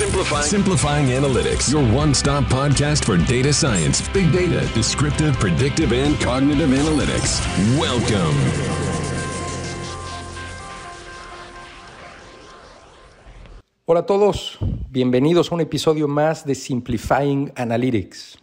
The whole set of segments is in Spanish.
Simplifying. Simplifying Analytics, your one stop podcast for data science, big data, descriptive, predictive, and cognitive analytics. Welcome. Hola a todos, bienvenidos a un episodio más de Simplifying Analytics.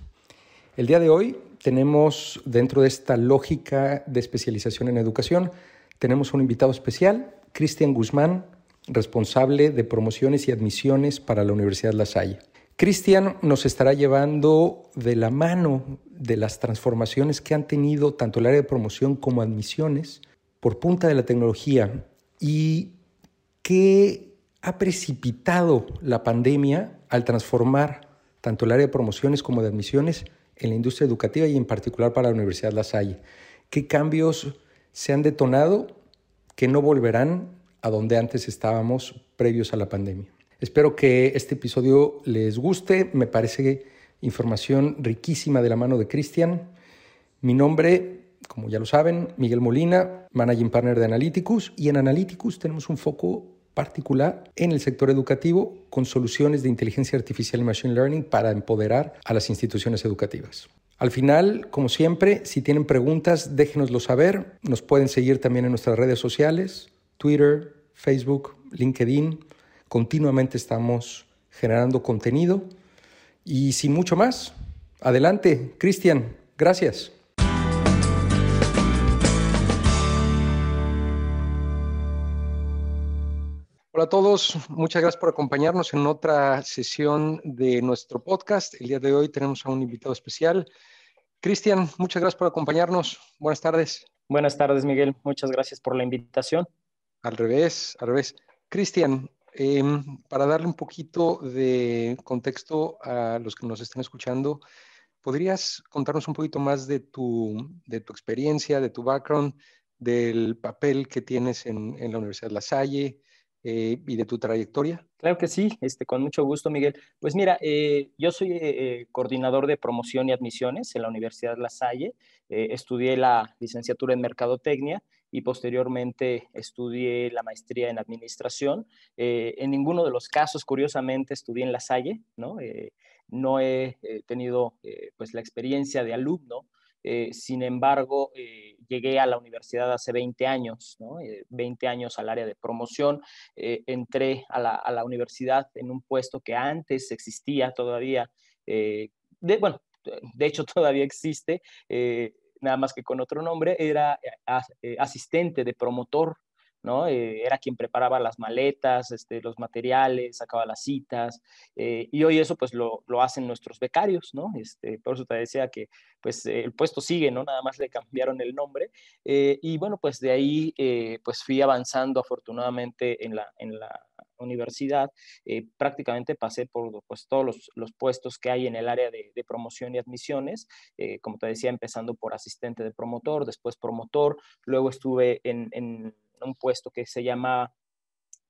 El día de hoy tenemos, dentro de esta lógica de especialización en educación, tenemos un invitado especial, Cristian Guzmán, responsable de promociones y admisiones para la Universidad La Salle. Cristian nos estará llevando de la mano de las transformaciones que han tenido tanto el área de promoción como admisiones por punta de la tecnología y qué ha precipitado la pandemia al transformar tanto el área de promociones como de admisiones en la industria educativa y en particular para la Universidad La Salle. ¿Qué cambios se han detonado que no volverán a donde antes estábamos previos a la pandemia. Espero que este episodio les guste, me parece información riquísima de la mano de Cristian. Mi nombre, como ya lo saben, Miguel Molina, Managing Partner de Analyticus, y en Analyticus tenemos un foco particular en el sector educativo con soluciones de inteligencia artificial y machine learning para empoderar a las instituciones educativas. Al final, como siempre, si tienen preguntas, déjenoslo saber. Nos pueden seguir también en nuestras redes sociales, Twitter, Facebook, LinkedIn. Continuamente estamos generando contenido. Y sin mucho más, adelante, Cristian, gracias. Hola a todos, muchas gracias por acompañarnos en otra sesión de nuestro podcast. El día de hoy tenemos a un invitado especial. Cristian, muchas gracias por acompañarnos. Buenas tardes. Buenas tardes, Miguel. Muchas gracias por la invitación. Al revés, al revés. Cristian, em, para darle un poquito de contexto a los que nos están escuchando, ¿podrías contarnos un poquito más de tu, de tu experiencia, de tu background, del papel que tienes en, en la Universidad de La Salle eh, y de tu trayectoria? Claro que sí, este, con mucho gusto, Miguel. Pues mira, eh, yo soy eh, coordinador de promoción y admisiones en la Universidad de La Salle. estudié la licenciatura en Mercadotecnia y posteriormente estudié la maestría en administración. Eh, en ninguno de los casos, curiosamente, estudié en La Salle, ¿no? Eh, no he eh, tenido pues la experiencia de alumno, sin embargo, llegué a la universidad hace 20 años, ¿no? 20 años al área de promoción. entré a la, a la, universidad en un puesto que antes existía todavía, bueno, de hecho todavía existe, nada más que con otro nombre, era eh, eh, asistente de promotor, ¿no? Eh, era quien preparaba las maletas, este, los materiales, sacaba las citas, y hoy eso pues lo, lo, hacen nuestros becarios, ¿no? Este, por eso te decía que pues el puesto sigue, ¿no? Nada más le cambiaron el nombre, y bueno, pues de ahí pues fui avanzando afortunadamente en la, en la universidad, eh, prácticamente pasé por pues, todos los, puestos que hay en el área de, promoción y admisiones, eh, como te decía, empezando por asistente de promotor, después promotor, luego estuve en, un puesto que se llama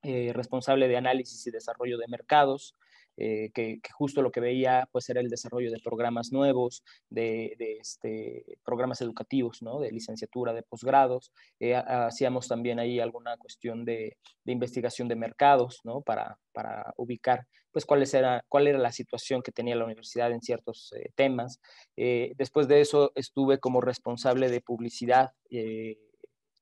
eh, responsable de análisis y desarrollo de mercados, eh, que, justo lo que veía pues era el desarrollo de programas nuevos, de, este, programas educativos, ¿no? de licenciatura, de posgrados. Eh, hacíamos también ahí alguna cuestión de, investigación de mercados ¿no? para, para ubicar pues cuál era, cuál era la situación que tenía la universidad en ciertos eh, temas. después de eso estuve como responsable de publicidad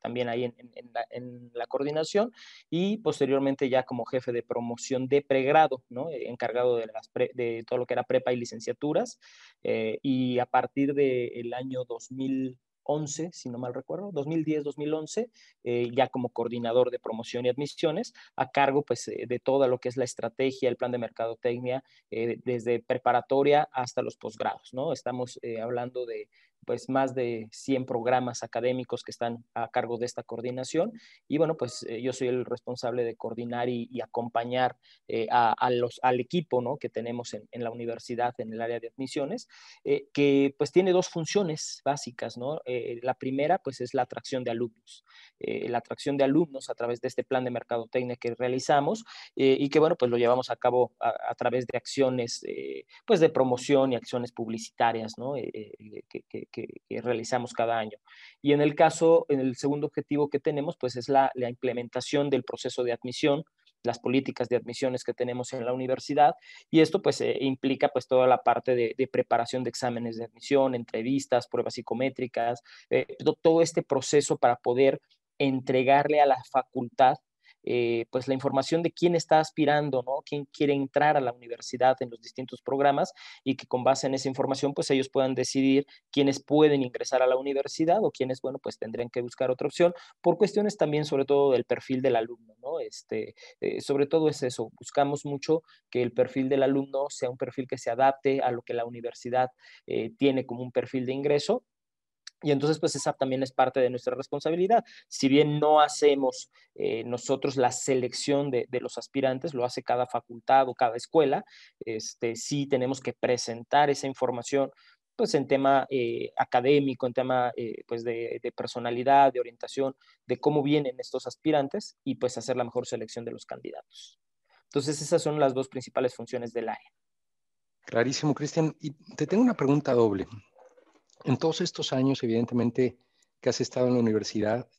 también ahí en, la, coordinación y posteriormente ya como jefe de promoción de pregrado, ¿no? Eh, encargado de, las de todo lo que era prepa y licenciaturas. Eh, y a partir del año 2011, si no mal recuerdo, 2010-2011, eh, ya como coordinador de promoción y admisiones, a cargo pues de todo lo que es la estrategia, el plan de mercadotecnia, desde preparatoria hasta los posgrados, ¿no? Estamos hablando de pues más de 100 programas académicos que están a cargo de esta coordinación y bueno, pues eh, yo soy el responsable de coordinar y, acompañar eh, a, los, al equipo ¿no? que tenemos en, la universidad en el área de admisiones, eh, que pues tiene dos funciones básicas, ¿no? la primera pues es la atracción de alumnos, la atracción de alumnos a través de este plan de mercadotecnia que realizamos y que bueno, pues lo llevamos a cabo a, través de acciones pues de promoción y acciones publicitarias, ¿no? que, realizamos cada año. Y en el caso, en el segundo objetivo que tenemos, pues es la, implementación del proceso de admisión las políticas de admisiones que tenemos en la universidad y esto pues eh, implica pues toda la parte de, preparación de exámenes de admisión, entrevistas, pruebas psicométricas, eh, todo este proceso para poder entregarle a la facultad eh, pues la información de quién está aspirando, ¿no? Quién quiere entrar a la universidad en los distintos programas y que con base en esa información, pues ellos puedan decidir quiénes pueden ingresar a la universidad o quiénes, bueno, pues tendrían que buscar otra opción por cuestiones también, sobre todo, del perfil del alumno, ¿no? Este, eh, sobre todo es eso, buscamos mucho que el perfil del alumno sea un perfil que se adapte a lo que la universidad eh, tiene como un perfil de ingreso y entonces, pues esa también es parte de nuestra responsabilidad. Si bien no hacemos eh, nosotros la selección de, los aspirantes, lo hace cada facultad o cada escuela, este, sí tenemos que presentar esa información pues en tema eh, académico, en tema eh, pues de, de, personalidad, de orientación, de cómo vienen estos aspirantes y pues hacer la mejor selección de los candidatos. Entonces esas son las dos principales funciones del área. Clarísimo, Cristian. Y te tengo una pregunta doble. En todos estos años, evidentemente, que has estado en la universidad,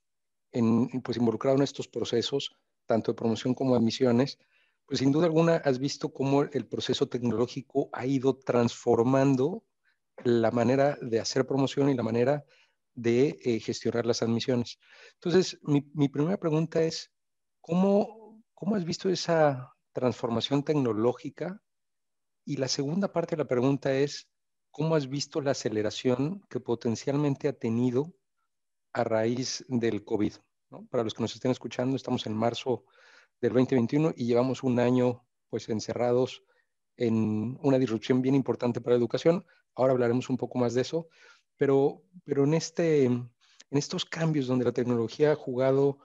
en, pues involucrado en estos procesos, tanto de promoción como de admisiones, pues sin duda alguna has visto cómo el proceso tecnológico ha ido transformando la manera de hacer promoción y la manera de eh, gestionar las admisiones. Entonces, mi, mi, primera pregunta es, ¿cómo, ¿cómo has visto esa transformación tecnológica? Y la segunda parte de la pregunta es, ¿cómo has visto la aceleración que potencialmente ha tenido a raíz del COVID? Para los que nos estén escuchando, estamos en marzo del 2021 y llevamos un año pues encerrados en una disrupción bien importante para la educación. Ahora hablaremos un poco más de eso, pero, pero en, este, en estos cambios donde la tecnología ha jugado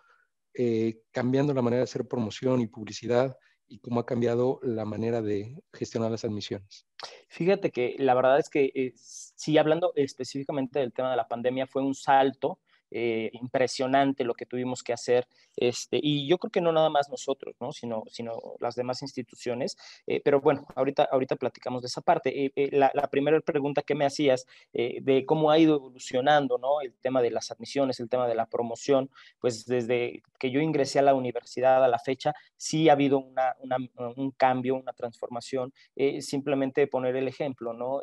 eh, cambiando la manera de hacer promoción y publicidad, y cómo ha cambiado la manera de gestionar las admisiones. Fíjate que la verdad es que eh, sí, hablando específicamente del tema de la pandemia, fue un salto eh, impresionante lo que tuvimos que hacer. Este, y yo creo que no nada más nosotros, ¿no? sino, sino las demás instituciones. Eh, pero bueno, ahorita, ahorita platicamos de esa parte. Eh, la, la, primera pregunta que me hacías de cómo ha ido evolucionando ¿no? el tema de las admisiones, el tema de la promoción, pues desde que yo ingresé a la universidad a la fecha, sí ha habido una, un cambio, una transformación. simplemente poner el ejemplo, ¿no?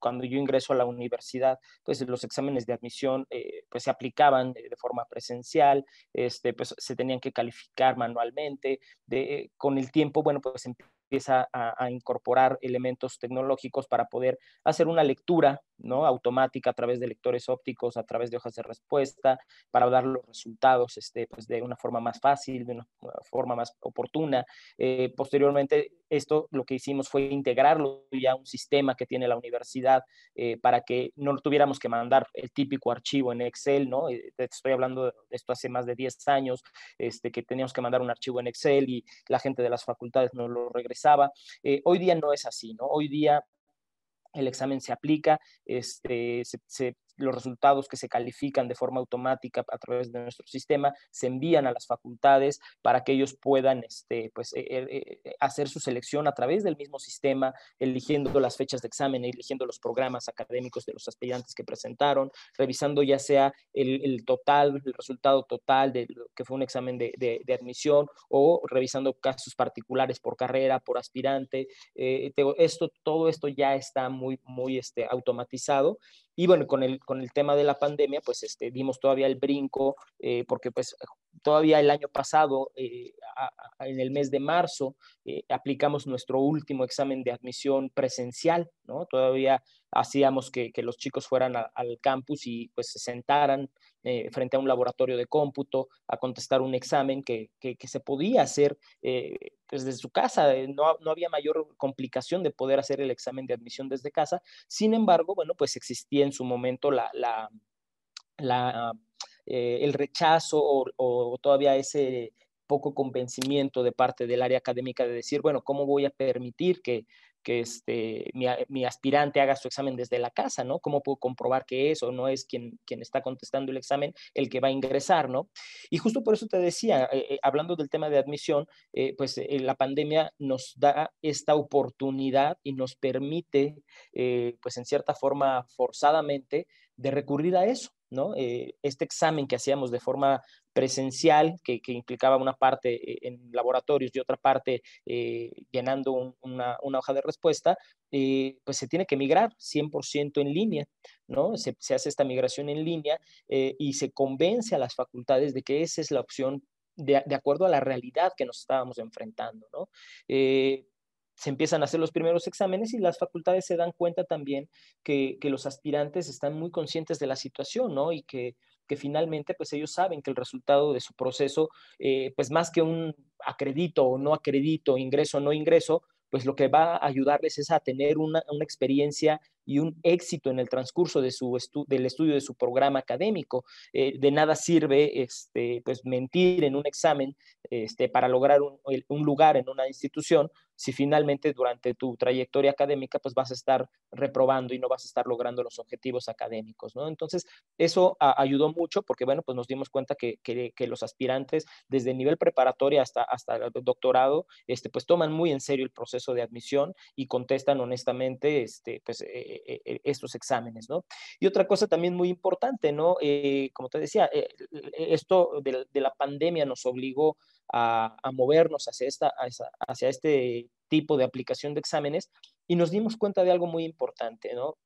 Cuando yo ingreso a la universidad, pues los exámenes de admisión eh, pues se aplicaban de, forma presencial, este, pues se tenían que calificar manualmente, de, con el tiempo, bueno, pues empieza a, incorporar elementos tecnológicos para poder hacer una lectura ¿no? automática a través de lectores ópticos, a través de hojas de respuesta, para dar los resultados este, pues de una forma más fácil, de una forma más oportuna. Eh, posteriormente, esto lo que hicimos fue integrarlo ya a un sistema que tiene la universidad eh, para que no tuviéramos que mandar el típico archivo en Excel, ¿no? Eh, estoy hablando de esto hace más de 10 años, este, que teníamos que mandar un archivo en Excel y la gente de las facultades no lo regresaba. Eh, hoy día no es así, ¿no? Hoy día el examen se aplica, este, se, los resultados que se califican de forma automática a través de nuestro sistema se envían a las facultades para que ellos puedan este, pues, eh, eh, eh, hacer su selección a través del mismo sistema, eligiendo las fechas de examen, eligiendo los programas académicos de los aspirantes que presentaron, revisando ya sea el, total, el resultado total de lo que fue un examen de, admisión o revisando casos particulares por carrera, por aspirante. esto, todo esto ya está muy, muy este, automatizado y bueno, con el, con el tema de la pandemia, pues este, dimos todavía el brinco, eh, porque pues todavía el año pasado, eh, en el mes de marzo, eh, aplicamos nuestro último examen de admisión presencial, ¿no? Todavía hacíamos que, que los chicos fueran al campus y pues se sentaran eh, frente a un laboratorio de cómputo a contestar un examen que, que, se podía hacer eh, pues, desde su casa. Eh, no, no, había mayor complicación de poder hacer el examen de admisión desde casa. Sin embargo, bueno, pues existía en su momento la, la, el rechazo o, todavía ese poco convencimiento de parte del área académica de decir, bueno, ¿cómo voy a permitir que que este, mi, aspirante haga su examen desde la casa, ¿no? ¿Cómo puedo comprobar que es o no es quien, quien está contestando el examen el que va a ingresar, ¿no? Y justo por eso te decía, eh, eh, hablando del tema de admisión, eh, pues la pandemia nos da esta oportunidad y nos permite, pues en cierta forma, forzadamente, de recurrir a eso, ¿no? este examen que hacíamos de forma presencial, que, implicaba una parte eh, en laboratorios y otra parte eh, llenando una, hoja de respuesta, eh, pues se tiene que migrar 100% en línea, ¿no? Se, hace esta migración en línea y se convence a las facultades de que esa es la opción de, acuerdo a la realidad que nos estábamos enfrentando, ¿no? se empiezan a hacer los primeros exámenes y las facultades se dan cuenta también que, que, los aspirantes están muy conscientes de la situación, ¿no? Y que que finalmente pues ellos saben que el resultado de su proceso, eh, pues más que un acredito o no acredito, ingreso o no ingreso, pues lo que va a ayudarles es a tener una, una experiencia y un éxito en el transcurso de su del estudio de su programa académico. Eh, de nada sirve este, pues, mentir en un examen este, para lograr un, un, lugar en una institución si finalmente durante tu trayectoria académica pues vas a estar reprobando y no vas a estar logrando los objetivos académicos, ¿no? Entonces, eso ayudó mucho porque, bueno, pues nos dimos cuenta que, que, los aspirantes desde el nivel preparatoria hasta, hasta el doctorado, este, pues toman muy en serio el proceso de admisión y contestan honestamente, este, pues, eh, eh, eh, estos exámenes, ¿no? Y otra cosa también muy importante, ¿no? Como te decía, esto de, la pandemia nos obligó a, movernos hacia, esta, hacia este tipo de aplicación de exámenes y nos dimos cuenta de algo muy importante, ¿no?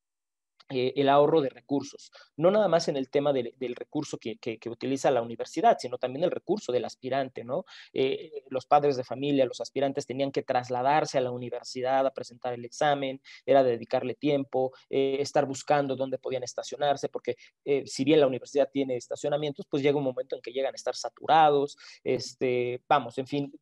Eh, el ahorro de recursos, no nada más en el tema del, recurso que, utiliza la universidad, sino también el recurso del aspirante, ¿no? Eh, los padres de familia, los aspirantes tenían que trasladarse a la universidad a presentar el examen, era dedicarle tiempo, eh, estar buscando dónde podían estacionarse, porque si bien la universidad tiene estacionamientos, pues llega un momento en que llegan a estar saturados, este, vamos, en fin,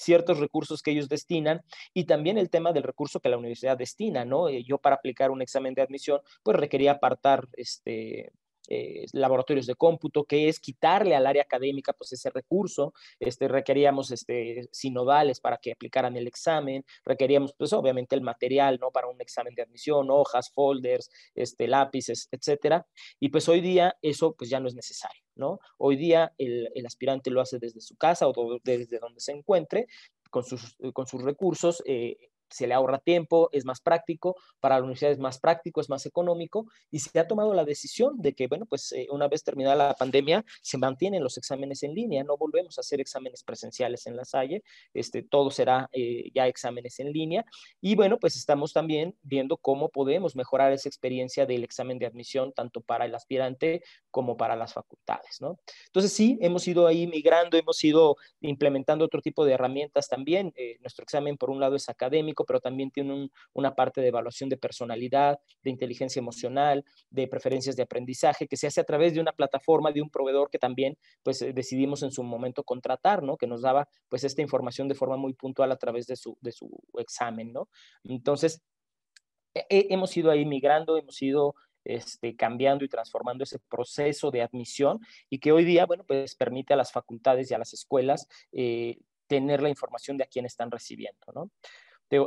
ciertos recursos que ellos destinan y también el tema del recurso que la universidad destina, ¿no? Eh, yo para aplicar un examen de admisión, pues requería apartar este, eh, laboratorios de cómputo, que es quitarle al área académica pues ese recurso, este, requeríamos este, sinodales para que aplicaran el examen, requeríamos pues obviamente el material, ¿no? Para un examen de admisión, hojas, folders, este, lápices, etcétera, y pues hoy día eso pues ya no es necesario, ¿no? Hoy día el, aspirante lo hace desde su casa o desde donde se encuentre, con sus, con sus recursos, eh, se le ahorra tiempo, es más práctico, para la universidad es más práctico, es más económico, y se ha tomado la decisión de que, bueno, pues eh, una vez terminada la pandemia, se mantienen los exámenes en línea, no volvemos a hacer exámenes presenciales en la Salle, este, todo será eh, ya exámenes en línea, y bueno, pues estamos también viendo cómo podemos mejorar esa experiencia del examen de admisión, tanto para el aspirante como para las facultades, ¿no? Entonces sí, hemos ido ahí migrando, hemos ido implementando otro tipo de herramientas también, eh, nuestro examen por un lado es académico, pero también tiene una parte de evaluación de personalidad, de inteligencia emocional, de preferencias de aprendizaje, que se hace a través de una plataforma, de un proveedor que también pues eh, decidimos en su momento contratar, ¿no? Que nos daba pues esta información de forma muy puntual a través de su, de su examen, ¿no? Entonces, hemos ido ahí migrando, hemos ido este, cambiando y transformando ese proceso de admisión y que hoy día, bueno, pues permite a las facultades y a las escuelas eh, tener la información de a quién están recibiendo, ¿no?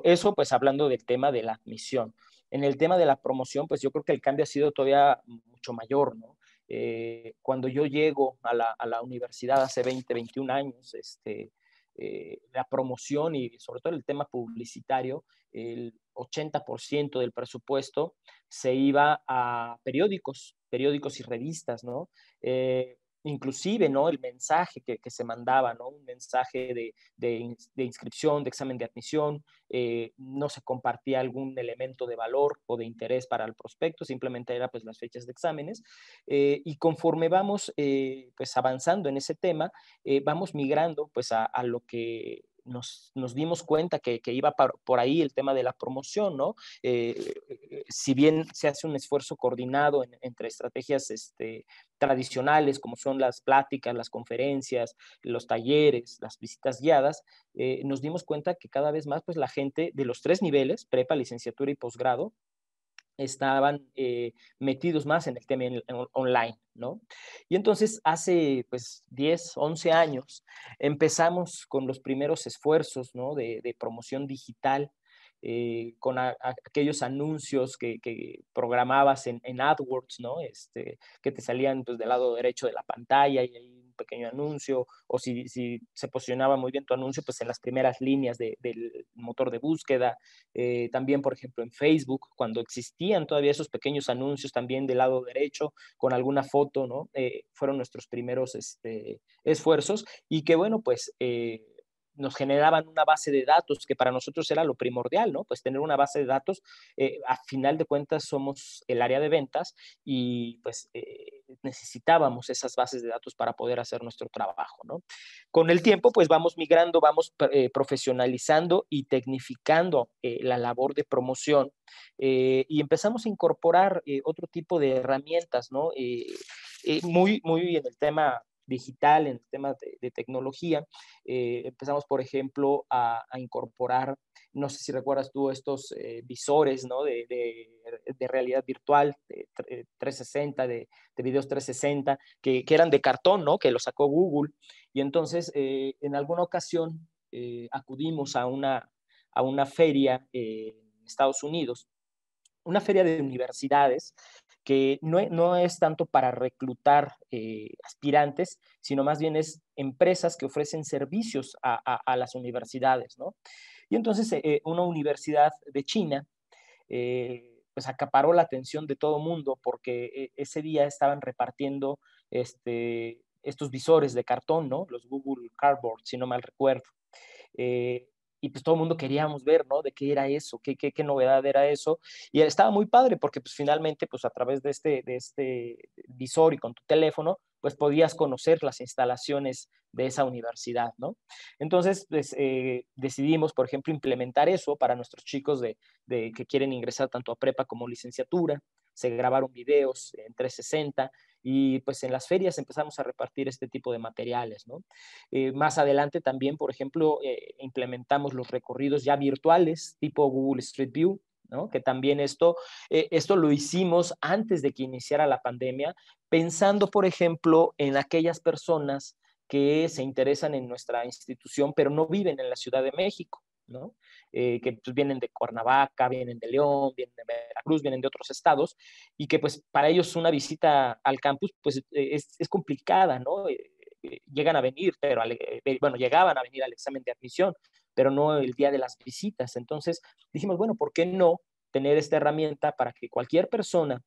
Eso pues hablando del tema de la admisión. En el tema de la promoción, pues yo creo que el cambio ha sido todavía mucho mayor, ¿no? Eh, cuando yo llego a la, a la, universidad hace 20, 21 años, este, eh, la promoción y sobre todo el tema publicitario, el 80% del presupuesto se iba a periódicos, periódicos y revistas, ¿no? Eh, inclusive, ¿no? El mensaje que, se mandaba, ¿no? Un mensaje de, de, inscripción, de examen de admisión, eh, no se compartía algún elemento de valor o de interés para el prospecto, simplemente era pues las fechas de exámenes. Eh, y conforme vamos eh, pues avanzando en ese tema, vamos migrando pues a, a lo que nos, dimos cuenta que, iba por, ahí el tema de la promoción, ¿no? Eh, eh, si bien se hace un esfuerzo coordinado entre estrategias este, tradicionales, como son las pláticas, las conferencias, los talleres, las visitas guiadas, eh, nos dimos cuenta que cada vez más, pues la gente de los tres niveles, prepa, licenciatura y posgrado, estaban eh, metidos más en el tema online, ¿no? Y entonces hace pues 10, 11 años empezamos con los primeros esfuerzos, ¿no? De, promoción digital, eh, con aquellos anuncios que, programabas en, AdWords, ¿no? Este, que te salían pues del lado derecho de la pantalla y ahí pequeño anuncio, o si, se posicionaba muy bien tu anuncio, pues en las primeras líneas del motor de búsqueda. Eh, también, por ejemplo, en Facebook, cuando existían todavía esos pequeños anuncios también del lado derecho, con alguna foto, ¿no? Eh, fueron nuestros primeros este, esfuerzos y que, bueno, pues nos generaban una base de datos que para nosotros era lo primordial, ¿no? Pues tener una base de datos, eh, a final de cuentas somos el área de ventas y pues eh, necesitábamos esas bases de datos para poder hacer nuestro trabajo, ¿no? Con el tiempo pues vamos migrando, vamos eh, profesionalizando y tecnificando la labor de promoción y empezamos a incorporar otro tipo de herramientas, ¿no? muy, muy en el tema digital, en temas de, tecnología. Eh, empezamos, por ejemplo, a, incorporar, no sé si recuerdas tú, estos eh, visores ¿no? de, realidad virtual, de 360, de, videos 360, que, que, eran de cartón, ¿no? que lo sacó Google. Y entonces, eh, en alguna ocasión, acudimos a una, a una feria en Estados Unidos, una feria de universidades que no, es tanto para reclutar eh, aspirantes, sino más bien es empresas que ofrecen servicios a, las universidades, ¿no? Y entonces eh, una universidad de China, eh, pues acaparó la atención de todo mundo porque ese día estaban repartiendo este, estos visores de cartón, ¿no? Los Google Cardboard, si no mal recuerdo y pues todo el mundo queríamos ver, ¿no? De qué era eso, qué, qué, qué, novedad era eso. Y estaba muy padre porque pues finalmente, pues a través de este, de este visor y con tu teléfono, pues podías conocer las instalaciones de esa universidad, ¿no? Entonces, pues, eh, decidimos, por ejemplo, implementar eso para nuestros chicos de, de, que quieren ingresar tanto a prepa como licenciatura. Se grabaron videos en 360 y pues en las ferias empezamos a repartir este tipo de materiales, ¿no? Eh, más adelante también, por ejemplo, eh, implementamos los recorridos ya virtuales tipo Google Street View, ¿no? Que también esto, eh, esto lo hicimos antes de que iniciara la pandemia, pensando, por ejemplo, en aquellas personas que se interesan en nuestra institución, pero no viven en la Ciudad de México. ¿No? Eh, que pues, vienen de Cuernavaca, vienen de León, vienen de Veracruz, vienen de otros estados, y que pues para ellos una visita al campus pues eh, es, es complicada, ¿no? Eh, llegan a venir, pero bueno, llegaban a venir al examen de admisión, pero no el día de las visitas. Entonces dijimos, bueno, ¿por qué no tener esta herramienta para que cualquier persona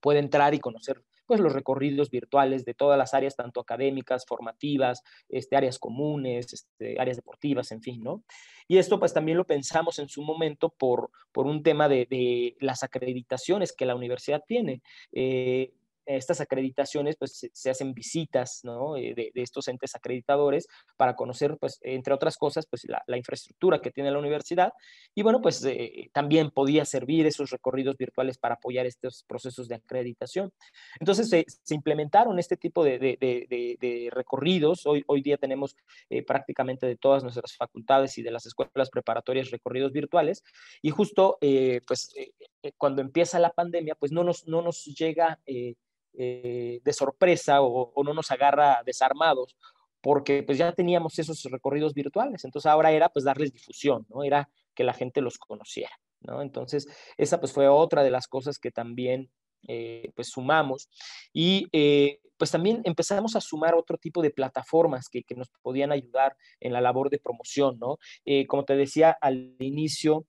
pueda entrar y conocer pues los recorridos virtuales de todas las áreas, tanto académicas, formativas, este, áreas comunes, este, áreas deportivas, en fin, ¿no? Y esto pues también lo pensamos en su momento por, por un tema de, las acreditaciones que la universidad tiene. Eh, estas acreditaciones, pues se, hacen visitas ¿no? Eh, de, estos entes acreditadores para conocer, pues, entre otras cosas, pues la, infraestructura que tiene la universidad. Y bueno, pues eh, también podía servir esos recorridos virtuales para apoyar estos procesos de acreditación. Entonces se, implementaron este tipo de, de, recorridos. Hoy, hoy día tenemos eh, prácticamente de todas nuestras facultades y de las escuelas preparatorias recorridos virtuales. Y justo, pues, cuando empieza la pandemia, pues no nos, no nos llega eh, de sorpresa o, no nos agarra desarmados, porque pues ya teníamos esos recorridos virtuales, entonces ahora era pues darles difusión, ¿no? Era que la gente los conociera, ¿no? Entonces esa pues fue otra de las cosas que también eh, pues sumamos y eh, pues también empezamos a sumar otro tipo de plataformas que, que nos podían ayudar en la labor de promoción, ¿no? como te decía al inicio,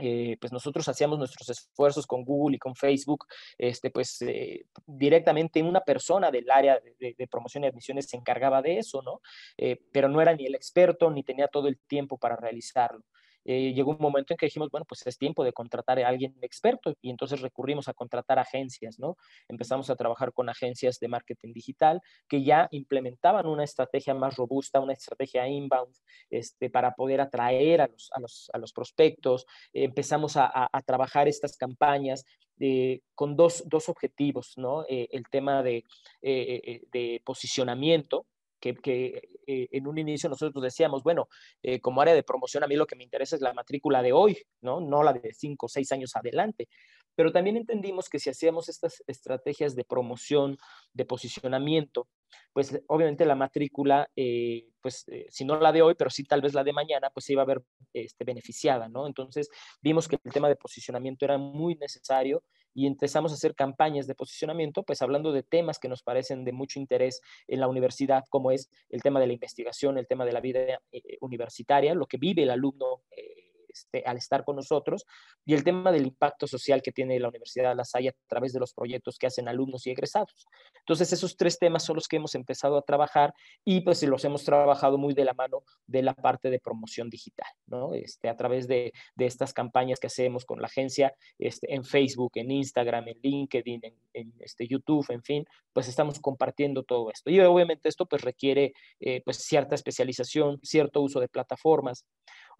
eh, pues nosotros hacíamos nuestros esfuerzos con Google y con Facebook, este, pues eh, directamente una persona del área de, promoción y admisiones se encargaba de eso, ¿no? Eh, pero no era ni el experto ni tenía todo el tiempo para realizarlo. Eh, llegó un momento en que dijimos, bueno, pues es tiempo de contratar a alguien experto y entonces recurrimos a contratar agencias, ¿no? Empezamos a trabajar con agencias de marketing digital que ya implementaban una estrategia más robusta, una estrategia inbound, este, para poder atraer a los, a los, a los prospectos. empezamos a, a, trabajar estas campañas eh, con dos, dos, objetivos, ¿no? Eh, el tema de, de posicionamiento, que, eh, en un inicio nosotros decíamos, bueno, eh, como área de promoción a mí lo que me interesa es la matrícula de hoy, ¿no? No la de cinco o seis años adelante. Pero también entendimos que si hacíamos estas estrategias de promoción, de posicionamiento, pues obviamente la matrícula, eh, pues si no la de hoy, pero sí tal vez la de mañana, pues se iba a ver este, beneficiada, ¿no? Entonces vimos que el tema de posicionamiento era muy necesario y empezamos a hacer campañas de posicionamiento, pues hablando de temas que nos parecen de mucho interés en la universidad, como es el tema de la investigación, el tema de la vida eh, universitaria, lo que vive el alumno. Eh, este, al estar con nosotros, y el tema del impacto social que tiene la Universidad de La Salle a través de los proyectos que hacen alumnos y egresados. Entonces, esos tres temas son los que hemos empezado a trabajar y pues los hemos trabajado muy de la mano de la parte de promoción digital, ¿no? Este, a través de, de estas campañas que hacemos con la agencia este, en Facebook, en Instagram, en LinkedIn, en, este, YouTube, en fin, pues estamos compartiendo todo esto. Y obviamente esto pues requiere eh, pues cierta especialización, cierto uso de plataformas.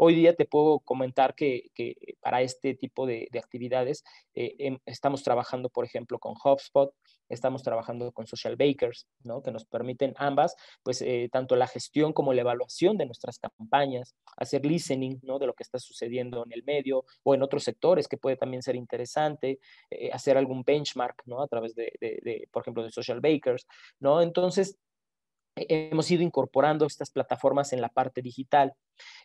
Hoy día te puedo comentar que, para este tipo de, actividades eh, em, estamos trabajando, por ejemplo, con HubSpot, estamos trabajando con Social Bakers, que nos permiten ambas, pues eh, tanto la gestión como la evaluación de nuestras campañas, hacer listening ¿no? de lo que está sucediendo en el medio o en otros sectores que puede también ser interesante, eh, hacer algún benchmark a través de, por ejemplo, de Social Bakers. Entonces, hemos ido incorporando estas plataformas en la parte digital.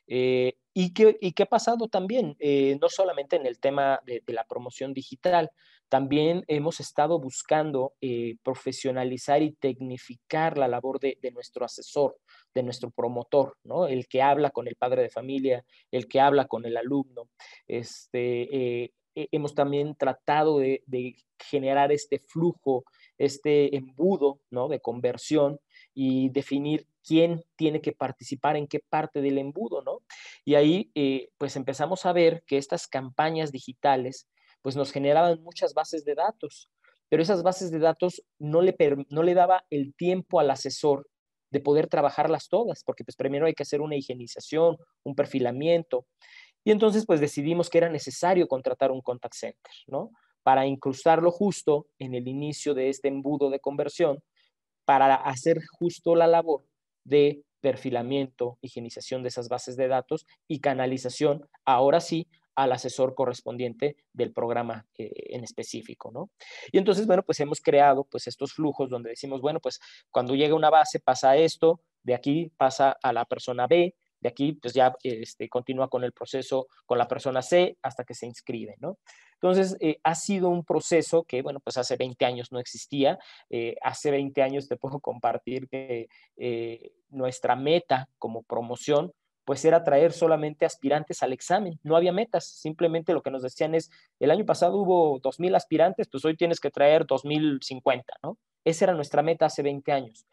Eh, ¿y, qué, ¿Y qué ha pasado también? Eh, no solamente en el tema de, la promoción digital, también hemos estado buscando eh, profesionalizar y tecnificar la labor de, nuestro asesor, de nuestro promotor, ¿no? El que habla con el padre de familia, el que habla con el alumno. Este, hemos también tratado de, de generar este flujo, este embudo, ¿no? De conversión y definir quién tiene que participar en qué parte del embudo, ¿no? Y ahí, eh, pues empezamos a ver que estas campañas digitales, pues nos generaban muchas bases de datos, pero esas bases de datos no le, no le daba el tiempo al asesor de poder trabajarlas todas, porque pues primero hay que hacer una higienización, un perfilamiento. Y entonces pues decidimos que era necesario contratar un contact center, ¿no? Para incrustarlo justo en el inicio de este embudo de conversión para hacer justo la labor de perfilamiento, higienización de esas bases de datos y canalización, ahora sí, al asesor correspondiente del programa eh, en específico, ¿no? Y entonces, bueno, pues hemos creado pues estos flujos donde decimos, bueno, pues cuando llega una base pasa esto, de aquí pasa a la persona B, de aquí pues ya este, continúa con el proceso con la persona C hasta que se inscribe, ¿no? Entonces, eh, ha sido un proceso que, bueno, pues hace 20 años no existía. Eh, hace 20 años te puedo compartir que eh, nuestra meta como promoción, pues era traer solamente aspirantes al examen. No había metas, simplemente lo que nos decían es, el año pasado hubo 2.000 aspirantes, pues hoy tienes que traer 2.050, ¿no? Esa era nuestra meta hace 20 años.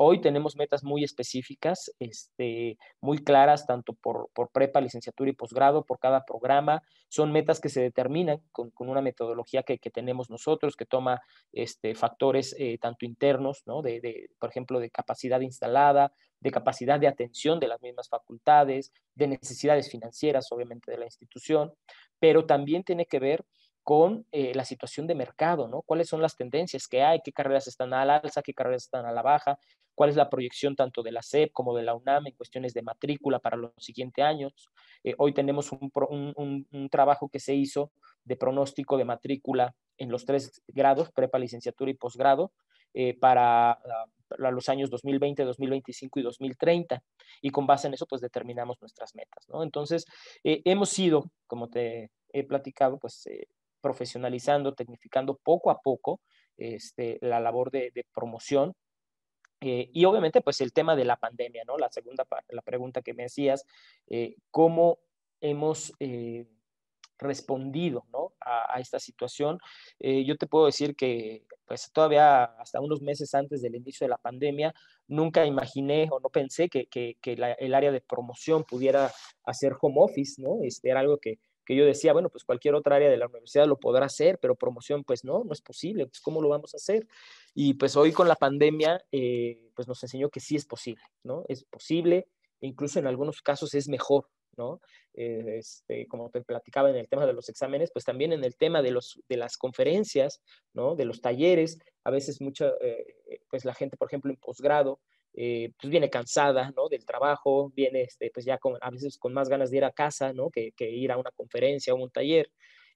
Hoy tenemos metas muy específicas, este, muy claras, tanto por, prepa, licenciatura y posgrado, por cada programa. Son metas que se determinan con, una metodología que, tenemos nosotros, que toma este, factores eh, tanto internos, ¿no? de, por ejemplo, de capacidad instalada, de capacidad de atención de las mismas facultades, de necesidades financieras, obviamente, de la institución, pero también tiene que ver con eh, la situación de mercado, ¿no? ¿Cuáles son las tendencias que hay? ¿Qué carreras están al alza? ¿Qué carreras están a la baja? ¿Cuál es la proyección tanto de la SEP como de la UNAM en cuestiones de matrícula para los siguientes años? Eh, hoy tenemos un, trabajo que se hizo de pronóstico de matrícula en los tres grados, prepa, licenciatura y posgrado, eh, para, los años 2020, 2025 y 2030. Y con base en eso, pues determinamos nuestras metas, ¿no? Entonces, hemos sido, como te he platicado, pues profesionalizando, tecnificando poco a poco este, la labor de, promoción. Eh, y obviamente, pues el tema de la pandemia, ¿no? La segunda la pregunta que me hacías, eh, ¿cómo hemos eh, respondido, ¿no? A, esta situación. yo te puedo decir que, pues todavía hasta unos meses antes del inicio de la pandemia, nunca imaginé o no pensé que, que, el área de promoción pudiera hacer home office, ¿no? Este era algo que, que yo decía, bueno, pues cualquier otra área de la universidad lo podrá hacer, pero promoción, pues no, no es posible, pues cómo lo vamos a hacer. Y pues hoy con la pandemia, eh, pues nos enseñó que sí es posible, ¿no? Es posible, incluso en algunos casos es mejor, ¿no? Eh, este, como te platicaba en el tema de los exámenes, pues también en el tema de, los, de las conferencias, ¿no? De los talleres, a veces mucha, eh, pues la gente, por ejemplo, en posgrado, eh, pues viene cansada, ¿no? Del trabajo, viene, este, pues ya con, a veces con más ganas de ir a casa, ¿no? Que, ir a una conferencia o un taller.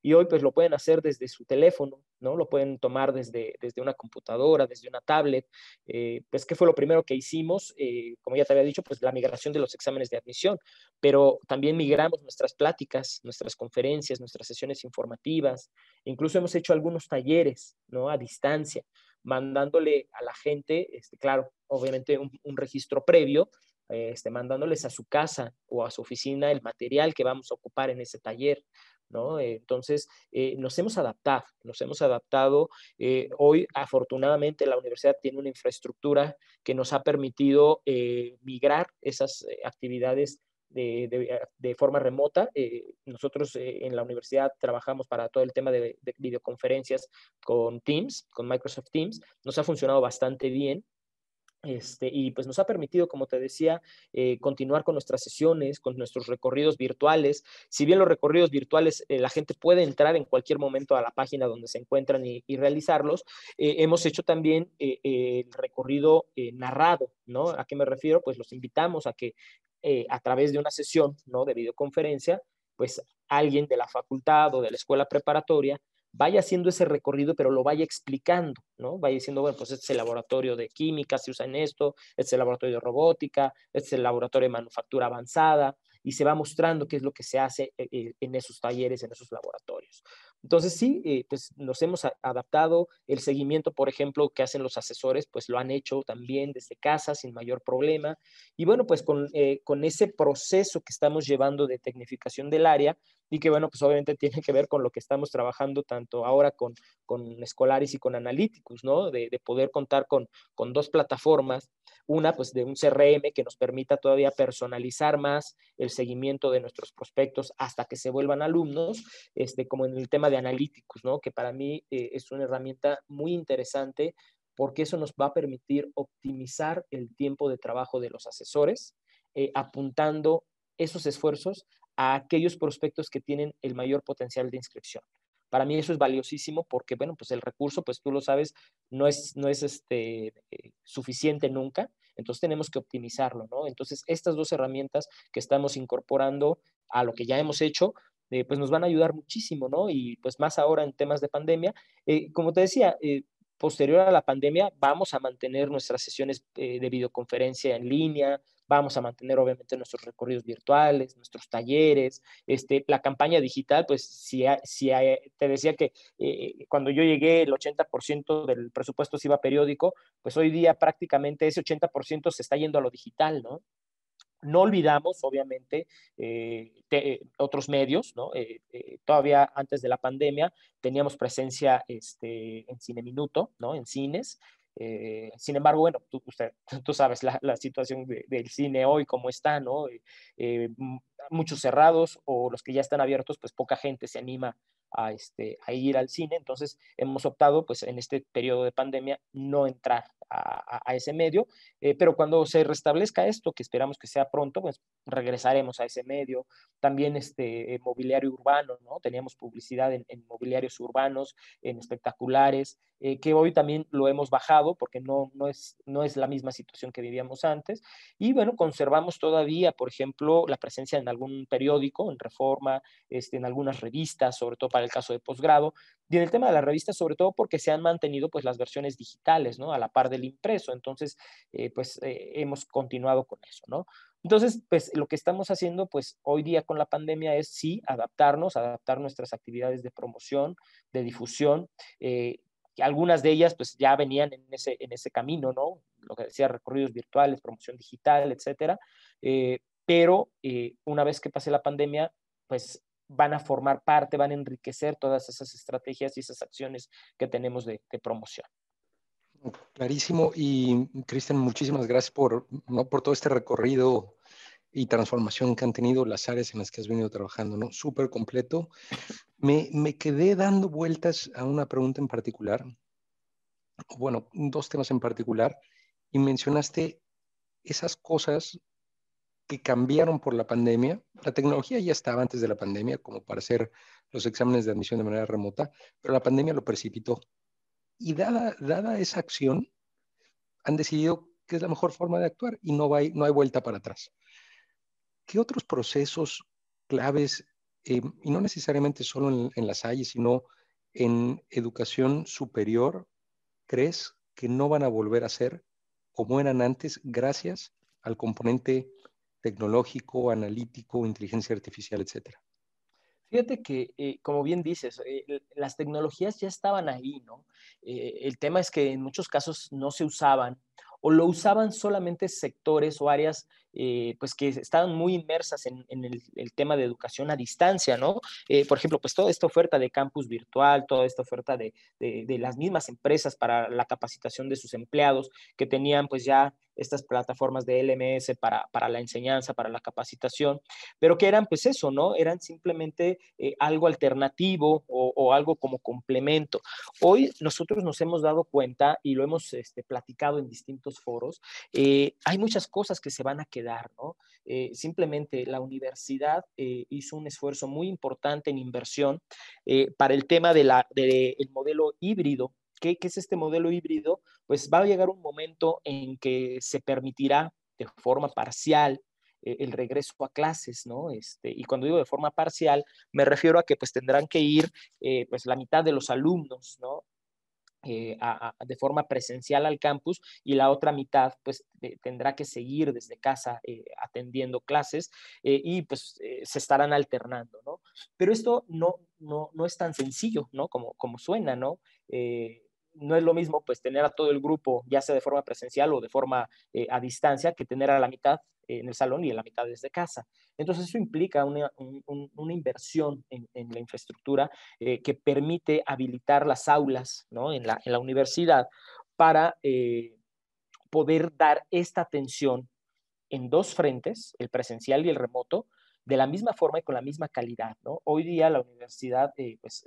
y hoy pues lo pueden hacer desde su teléfono, ¿no? Lo pueden tomar desde, desde una computadora, desde una tablet. Eh, pues, ¿qué fue lo primero que hicimos? Eh, como ya te había dicho, pues la migración de los exámenes de admisión, pero también migramos nuestras pláticas, nuestras conferencias, nuestras sesiones informativas, incluso hemos hecho algunos talleres, ¿no? A distancia, mandándole a la gente, este, claro, obviamente un, registro previo, este, mandándoles a su casa o a su oficina el material que vamos a ocupar en ese taller. ¿no? Entonces, eh, nos hemos adaptado, nos hemos adaptado. Eh, hoy, afortunadamente, la universidad tiene una infraestructura que nos ha permitido eh, migrar esas actividades de, forma remota. nosotros en la universidad trabajamos para todo el tema de, videoconferencias con Teams, con Microsoft Teams. Nos ha funcionado bastante bien. Este, y pues nos ha permitido, como te decía, eh, continuar con nuestras sesiones, con nuestros recorridos virtuales. Si bien los recorridos virtuales, eh, la gente puede entrar en cualquier momento a la página donde se encuentran y, realizarlos, eh, hemos hecho también el recorrido narrado, ¿no? ¿A qué me refiero? Pues los invitamos a que a través de una sesión, ¿no? De videoconferencia, pues alguien de la facultad o de la escuela preparatoria vaya haciendo ese recorrido, pero lo vaya explicando, ¿no? Vaya diciendo, bueno, pues este es el laboratorio de química, se usa en esto, este es el laboratorio de robótica, este es el laboratorio de manufactura avanzada, y se va mostrando qué es lo que se hace eh, eh, en esos talleres, en esos laboratorios. Entonces, sí, eh, pues nos hemos adaptado. El seguimiento, por ejemplo, que hacen los asesores, pues lo han hecho también desde casa sin mayor problema. Y bueno, pues con, con ese proceso que estamos llevando de tecnificación del área, y que bueno, pues obviamente tiene que ver con lo que estamos trabajando tanto ahora con, con escolares y con analíticos, ¿no? De, de poder contar con, con dos plataformas una, pues de un CRM que nos permita todavía personalizar más el seguimiento de nuestros prospectos hasta que se vuelvan alumnos, este, como en el tema de analíticos, ¿no? Que para mí eh, es una herramienta muy interesante porque eso nos va a permitir optimizar el tiempo de trabajo de los asesores, eh, apuntando esos esfuerzos a aquellos prospectos que tienen el mayor potencial de inscripción. Para mí eso es valiosísimo porque, bueno, pues el recurso, pues tú lo sabes, no es, no es este, eh, suficiente nunca, entonces tenemos que optimizarlo, ¿no? Entonces, estas dos herramientas que estamos incorporando a lo que ya hemos hecho, eh, pues nos van a ayudar muchísimo, ¿no? Y pues más ahora en temas de pandemia. Eh, como te decía, posterior a la pandemia, vamos a mantener nuestras sesiones de videoconferencia en línea, vamos a mantener obviamente nuestros recorridos virtuales, nuestros talleres, este, la campaña digital, pues si, si te decía que eh, cuando yo llegué el 80% del presupuesto se iba periódico, pues hoy día prácticamente ese 80% se está yendo a lo digital, ¿no? No olvidamos, obviamente, eh, otros medios, ¿no? Eh, todavía antes de la pandemia teníamos presencia este, en Cine Minuto, ¿no? En cines, eh, sin embargo, bueno, tú, usted, tú sabes la, situación del cine hoy, cómo está, ¿no? Eh, eh, muchos cerrados o los que ya están abiertos, pues poca gente se anima a, este, a ir al cine. Entonces, hemos optado, pues en este periodo de pandemia, no entrar a, ese medio, eh, pero cuando se restablezca esto, que esperamos que sea pronto, pues regresaremos a ese medio. También este mobiliario urbano, ¿no? Teníamos publicidad en, mobiliarios urbanos, en espectaculares, eh, que hoy también lo hemos bajado porque no, no, es, no es la misma situación que vivíamos antes. Y bueno, conservamos todavía, por ejemplo, la presencia en algún periódico, en Reforma, este, en algunas revistas, sobre todo para el caso de posgrado, y en el tema de las revistas, sobre todo porque se han mantenido pues las versiones digitales, ¿no? A la par del impreso. Entonces, eh, pues eh, hemos continuado con eso, ¿no? Entonces, pues lo que estamos haciendo, pues hoy día con la pandemia es sí adaptarnos, adaptar nuestras actividades de promoción, de difusión. Eh, algunas de ellas pues ya venían en ese, en ese camino, ¿no? Lo que decía, recorridos virtuales, promoción digital, etcétera. pero una vez que pase la pandemia, pues van a formar parte, van a enriquecer todas esas estrategias y esas acciones que tenemos de, promoción. Clarísimo. Y Cristian, muchísimas gracias por, ¿no? por todo este recorrido y transformación que han tenido las áreas en las que has venido trabajando, ¿no? Súper completo. Me, me, quedé dando vueltas a una pregunta en particular, bueno, dos temas en particular, y mencionaste esas cosas que cambiaron por la pandemia. La tecnología ya estaba antes de la pandemia, como para hacer los exámenes de admisión de manera remota, pero la pandemia lo precipitó. Y dada, dada esa acción, han decidido que es la mejor forma de actuar y no, hay, no hay vuelta para atrás. ¿Qué otros procesos claves eh, y no necesariamente solo en, las Salle, sino en educación superior, ¿crees que no van a volver a ser como eran antes gracias al componente tecnológico, analítico, inteligencia artificial, etcétera? Fíjate que, eh, como bien dices, eh, las tecnologías ya estaban ahí, ¿no? El tema es que en muchos casos no se usaban o lo usaban solamente sectores o áreas eh, pues que estaban muy inmersas en, el, tema de educación a distancia, ¿no? Eh, por ejemplo, pues toda esta oferta de campus virtual, toda esta oferta de, de, las mismas empresas para la capacitación de sus empleados que tenían pues ya estas plataformas de LMS para, para, la enseñanza, para la capacitación, pero que eran pues eso, ¿no? Eran simplemente eh, algo alternativo o, o, algo como complemento. Hoy nosotros nos hemos dado cuenta y lo hemos este, platicado en distintos foros, hay muchas cosas que se van a quedar ¿no? Eh, simplemente la universidad eh, hizo un esfuerzo muy importante en inversión eh, para el tema del de modelo híbrido. ¿Qué, ¿Qué es este modelo híbrido? Pues va a llegar un momento en que se permitirá de forma parcial el regreso a clases, ¿no? Este, y cuando digo de forma parcial, me refiero a que pues tendrán que ir pues la mitad de los alumnos, ¿no? Eh, de forma presencial al campus y la otra mitad pues tendrá que seguir desde casa eh, atendiendo clases eh, y pues se estarán alternando, ¿no? Pero esto no, no, no es tan sencillo, ¿no? Como, como suena, ¿no? No es lo mismo pues tener a todo el grupo, ya sea de forma presencial o de forma a distancia, que tener a la mitad en el salón y a la mitad desde casa. Entonces eso implica una, inversión en, la infraestructura eh, que permite habilitar las aulas ¿no? en, la, en, la, universidad para eh, poder dar esta atención en dos frentes, el presencial y el remoto, de la misma forma y con la misma calidad. ¿no? Hoy día la universidad eh, pues,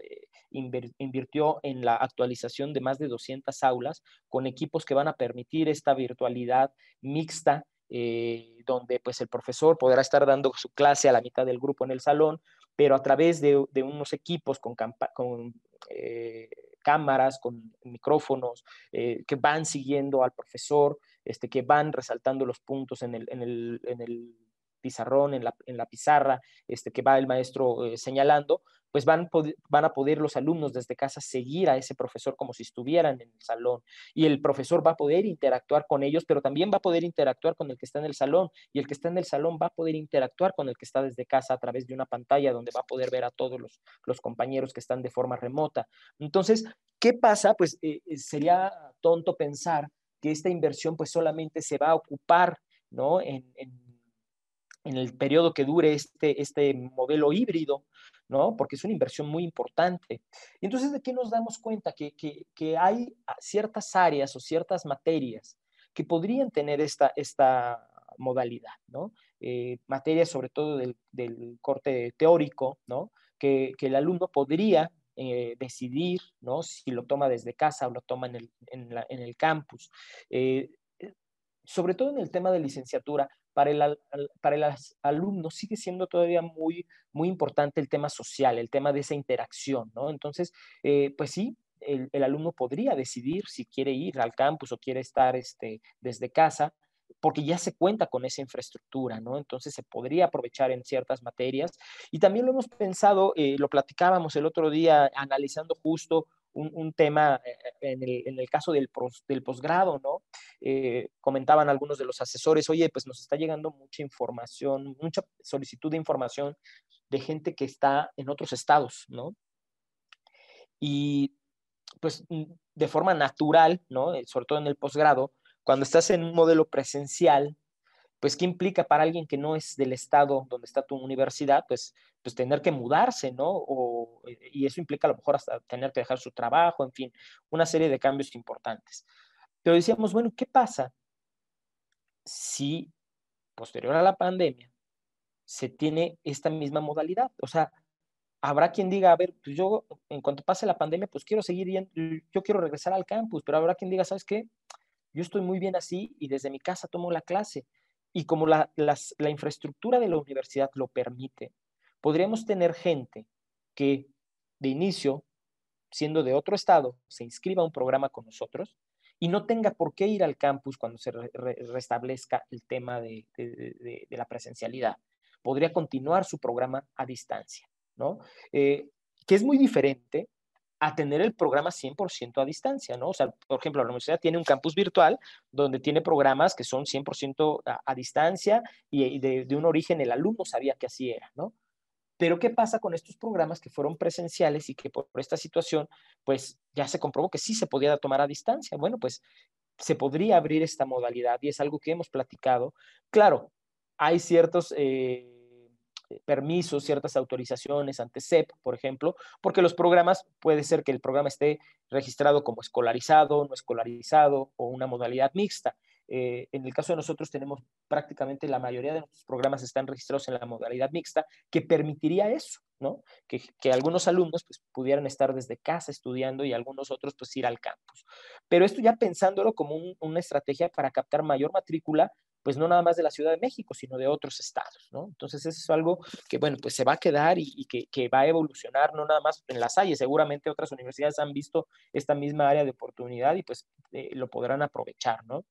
invirtió en la actualización de más de 200 aulas con equipos que van a permitir esta virtualidad mixta eh, donde pues el profesor podrá estar dando su clase a la mitad del grupo en el salón, pero a través de, unos equipos con, eh, cámaras, con micrófonos, eh, que van siguiendo al profesor, este, que van resaltando los puntos en el pizarrón, en la, en la, pizarra, este, que va el maestro señalando, pues van, van a poder los alumnos desde casa seguir a ese profesor como si estuvieran en el salón y el profesor va a poder interactuar con ellos, pero también va a poder interactuar con el que está en el salón y el que está en el salón va a poder interactuar con el que está desde casa a través de una pantalla donde va a poder ver a todos los, los compañeros que están de forma remota. Entonces, ¿qué pasa? Pues eh, eh, sería tonto pensar que esta inversión pues solamente se va a ocupar, ¿no? En, en el periodo que dure este, este modelo híbrido, ¿no? Porque es una inversión muy importante. Entonces, ¿de qué nos damos cuenta? Que, hay ciertas áreas o ciertas materias que podrían tener esta, esta modalidad, ¿no? Eh, materias sobre todo del, corte teórico, ¿no? Que, el alumno podría eh, decidir, ¿no? Si lo toma desde casa o lo toma en el, campus. Eh, sobre todo en el tema de licenciatura, para el, para el alumno sigue siendo todavía muy, muy importante el tema social, el tema de esa interacción, ¿no? Entonces, eh, pues sí, el, alumno podría decidir si quiere ir al campus o quiere estar este, desde casa, porque ya se cuenta con esa infraestructura, ¿no? Entonces se podría aprovechar en ciertas materias. Y también lo hemos pensado, eh, lo platicábamos el otro día analizando justo un, tema eh, eh, en el, caso del, del posgrado, ¿no? Eh, comentaban algunos de los asesores, oye, pues nos está llegando mucha información, mucha solicitud de información de gente que está en otros estados, ¿no? Y pues de forma natural, ¿no? Sobre todo en el posgrado, cuando estás en un modelo presencial, pues ¿qué implica para alguien que no es del estado donde está tu universidad? Pues, pues tener que mudarse, ¿no? Eh, y eso implica a lo mejor hasta tener que dejar su trabajo, en fin, una serie de cambios importantes. Pero decíamos, bueno, ¿qué pasa si posterior a la pandemia se tiene esta misma modalidad? O sea, habrá quien diga, a ver, pues yo en cuanto pase la pandemia, pues quiero seguir yendo, yo quiero regresar al campus, pero habrá quien diga, ¿sabes qué? Yo estoy muy bien así y desde mi casa tomo la clase. Y como la, infraestructura de la universidad lo permite, podríamos tener gente que de inicio, siendo de otro estado, se inscriba a un programa con nosotros y no tenga por qué ir al campus cuando se restablezca el tema de, la presencialidad. Podría continuar su programa a distancia. ¿no? Eh, que es muy diferente a tener el programa 100% a distancia, ¿no? O sea, por ejemplo, la universidad tiene un campus virtual donde tiene programas que son 100% a, distancia y, de, un origen el alumno sabía que así era, ¿no? Pero ¿qué pasa con estos programas que fueron presenciales y que por esta situación, pues ya se comprobó que sí se podía tomar a distancia? Bueno, pues se podría abrir esta modalidad y es algo que hemos platicado. Claro, hay ciertos... Eh, permisos, ciertas autorizaciones ante CEP, por ejemplo, porque los programas, puede ser que el programa esté registrado como escolarizado, no escolarizado o una modalidad mixta. Eh, en el caso de nosotros tenemos prácticamente la mayoría de nuestros programas están registrados en la modalidad mixta, que permitiría eso, ¿no? Que, algunos alumnos pues, pudieran estar desde casa estudiando y algunos otros pues ir al campus. Pero esto ya pensándolo como una estrategia para captar mayor matrícula pues no nada más de la Ciudad de México, sino de otros estados, ¿no? Entonces eso es algo que, bueno, pues se va a quedar y, que, va a evolucionar, no nada más en la Salle, seguramente otras universidades han visto esta misma área de oportunidad y pues eh, lo podrán aprovechar, ¿no?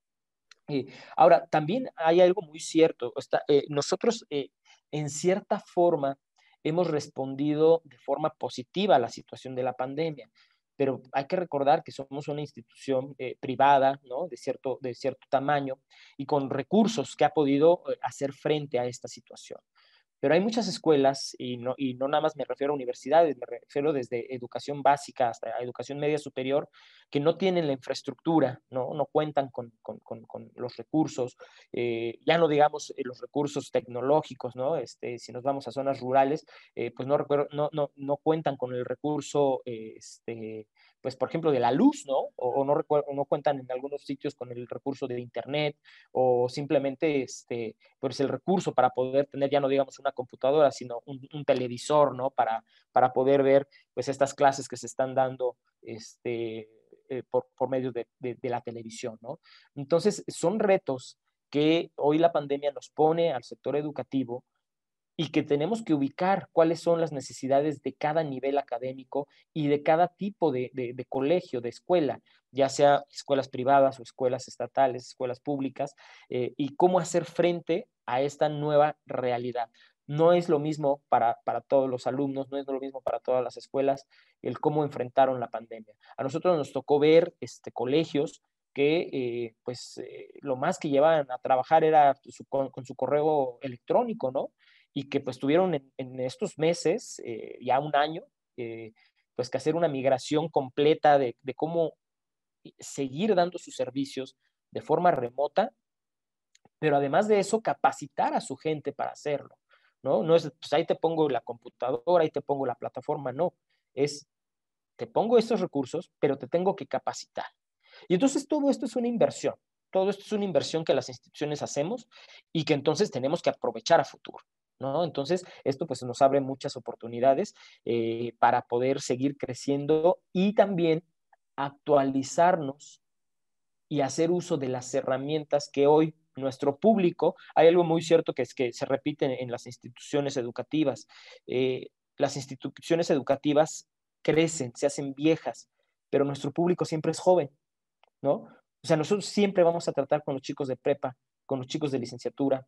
Eh, ahora, también hay algo muy cierto. Eh, nosotros, eh, en cierta forma, hemos respondido de forma positiva a la situación de la pandemia, pero hay que recordar que somos una institución privada, ¿no? De cierto, de cierto tamaño y con recursos que ha podido hacer frente a esta situación. Pero hay muchas escuelas, y no, y no nada más me refiero a universidades, me refiero desde educación básica hasta educación media superior, que no tienen la infraestructura, no, no cuentan con, con, con, los recursos, eh, ya no digamos eh, los recursos tecnológicos, ¿no? Este, si nos vamos a zonas rurales, eh, pues no, no, no, no, cuentan con el recurso este, pues por ejemplo, de la luz, ¿no? O, no, no cuentan en algunos sitios con el recurso de Internet o simplemente, este, pues el recurso para poder tener ya no digamos una computadora, sino un, televisor, ¿no? Para, para poder ver, pues, estas clases que se están dando, este, eh, por, por, medio de, de, de la televisión, ¿no? Entonces, son retos que hoy la pandemia nos pone al sector educativo y que tenemos que ubicar cuáles son las necesidades de cada nivel académico y de cada tipo de, colegio, de escuela, ya sea escuelas privadas o escuelas estatales, escuelas públicas, eh, y cómo hacer frente a esta nueva realidad. No es lo mismo para, todos los alumnos, no es lo mismo para todas las escuelas el cómo enfrentaron la pandemia. A nosotros nos tocó ver este, colegios que eh, pues eh, lo más que llevaban a trabajar era con, con, su correo electrónico, ¿no? Y que pues tuvieron en, estos meses, eh, ya un año, eh, pues que hacer una migración completa de, cómo seguir dando sus servicios de forma remota, pero además de eso, capacitar a su gente para hacerlo, ¿no? No es, pues ahí te pongo la computadora, ahí te pongo la plataforma, no, es, te pongo estos recursos, pero te tengo que capacitar. Y entonces todo esto es una inversión, todo esto es una inversión que las instituciones hacemos y que entonces tenemos que aprovechar a futuro. Entonces, esto pues nos abre muchas oportunidades eh, para poder seguir creciendo y también actualizarnos y hacer uso de las herramientas que hoy nuestro público, hay algo muy cierto que es que se repite en, las instituciones educativas. Eh, las instituciones educativas crecen, se hacen viejas, pero nuestro público siempre es joven, ¿no? O sea, nosotros siempre vamos a tratar con los chicos de prepa, con los chicos de licenciatura,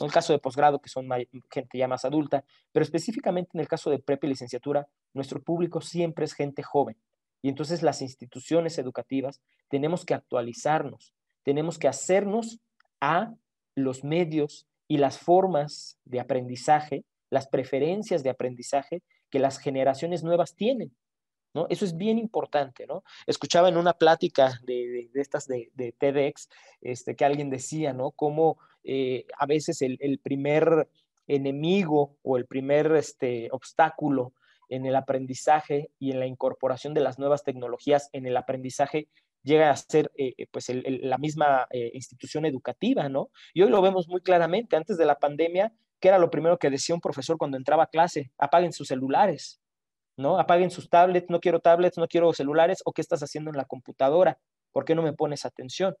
en el caso de posgrado, que son gente ya más adulta, pero específicamente en el caso de prepa y licenciatura, nuestro público siempre es gente joven. Y entonces las instituciones educativas tenemos que actualizarnos, tenemos que hacernos a los medios y las formas de aprendizaje, las preferencias de aprendizaje que las generaciones nuevas tienen. ¿No? Eso es bien importante, ¿no? Escuchaba en una plática de, estas de, TEDx este, que alguien decía, ¿no? Cómo eh, a veces el, primer enemigo o el primer este, obstáculo en el aprendizaje y en la incorporación de las nuevas tecnologías en el aprendizaje llega a ser eh, eh, pues la misma institución educativa, ¿no? Y hoy lo vemos muy claramente. Antes de la pandemia, ¿qué era lo primero que decía un profesor cuando entraba a clase? Apaguen sus celulares, ¿no? Apaguen sus tablets, no quiero tablets, no quiero celulares, o qué estás haciendo en la computadora, ¿por qué no me pones atención?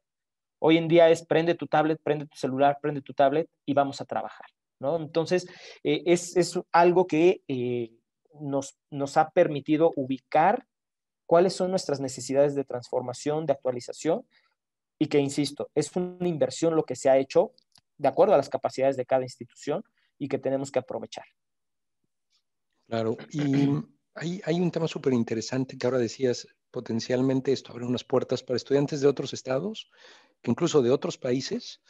Hoy en día es prende tu tablet, prende tu celular, prende tu tablet y vamos a trabajar, ¿no? Entonces, eh, es, algo que eh, nos, nos ha permitido ubicar cuáles son nuestras necesidades de transformación, de actualización, y que, insisto, es una inversión lo que se ha hecho de acuerdo a las capacidades de cada institución y que tenemos que aprovechar. Claro, y hay, un tema súper interesante que ahora decías, potencialmente esto abre unas puertas para estudiantes de otros estados, incluso de otros países.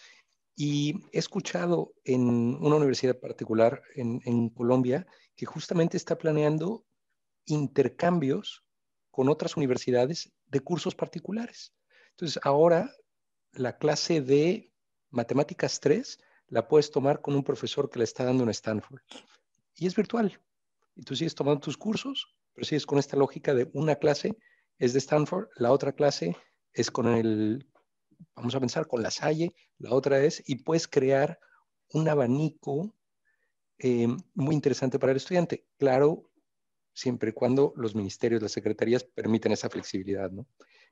Y he escuchado en una universidad particular en, en Colombia que justamente está planeando intercambios con otras universidades de cursos particulares. Entonces, ahora la clase de matemáticas 3 la puedes tomar con un profesor que la está dando en Stanford. Y es virtual. Y tú sigues tomando tus cursos, pero sigues con esta lógica de una clase es de Stanford, la otra clase es con el, vamos a pensar, con la Salle, la otra es, y puedes crear un abanico eh, muy interesante para el estudiante. Claro, siempre y cuando los ministerios, las secretarías permiten esa flexibilidad, ¿no?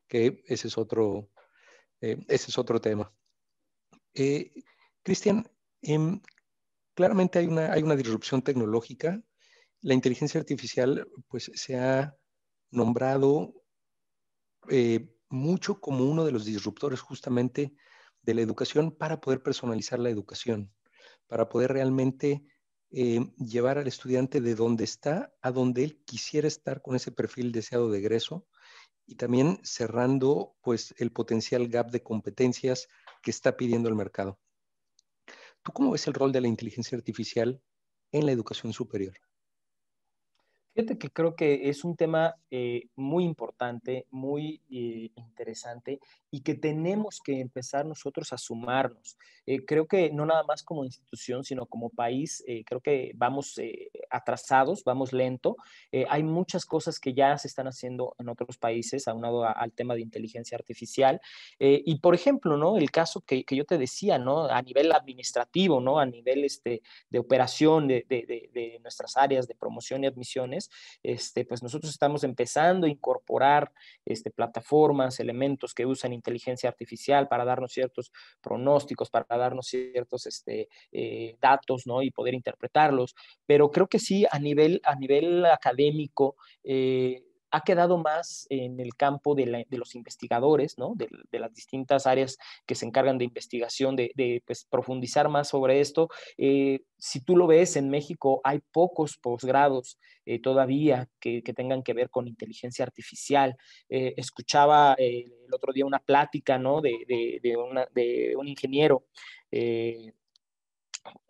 Que ese es otro, eh, ese es otro tema. Eh, Cristian, em, claramente hay una, hay una disrupción tecnológica. La inteligencia artificial, pues, se ha nombrado eh, mucho como uno de los disruptores justamente de la educación para poder personalizar la educación, para poder realmente eh, llevar al estudiante de donde está a donde él quisiera estar con ese perfil deseado de egreso y también cerrando pues el potencial gap de competencias que está pidiendo el mercado. ¿Tú cómo ves el rol de la inteligencia artificial en la educación superior? Fíjate que creo que es un tema eh, muy importante, muy eh, interesante y que tenemos que empezar nosotros a sumarnos. Eh, creo que no nada más como institución, sino como país, creo que vamos atrasados, vamos lento. hay muchas cosas que ya se están haciendo en otros países, aunado al tema de inteligencia artificial. y por ejemplo, ¿no? El caso que, que, yo te decía, ¿no? A nivel administrativo, ¿no? A nivel este, de operación de, de, de nuestras áreas de promoción y admisiones este, pues nosotros estamos empezando a incorporar este, plataformas, elementos que usan inteligencia artificial para darnos ciertos pronósticos, para darnos ciertos este, eh, datos, ¿no? Y poder interpretarlos. Pero creo que sí, a nivel, a nivel académico, eh, ha quedado más en el campo de, los investigadores, ¿no? de, las distintas áreas que se encargan de investigación, de, pues, profundizar más sobre esto. Eh, si tú lo ves, en México hay pocos posgrados eh, todavía que, tengan que ver con inteligencia artificial. Eh, escuchaba el otro día una plática ¿no? de, un ingeniero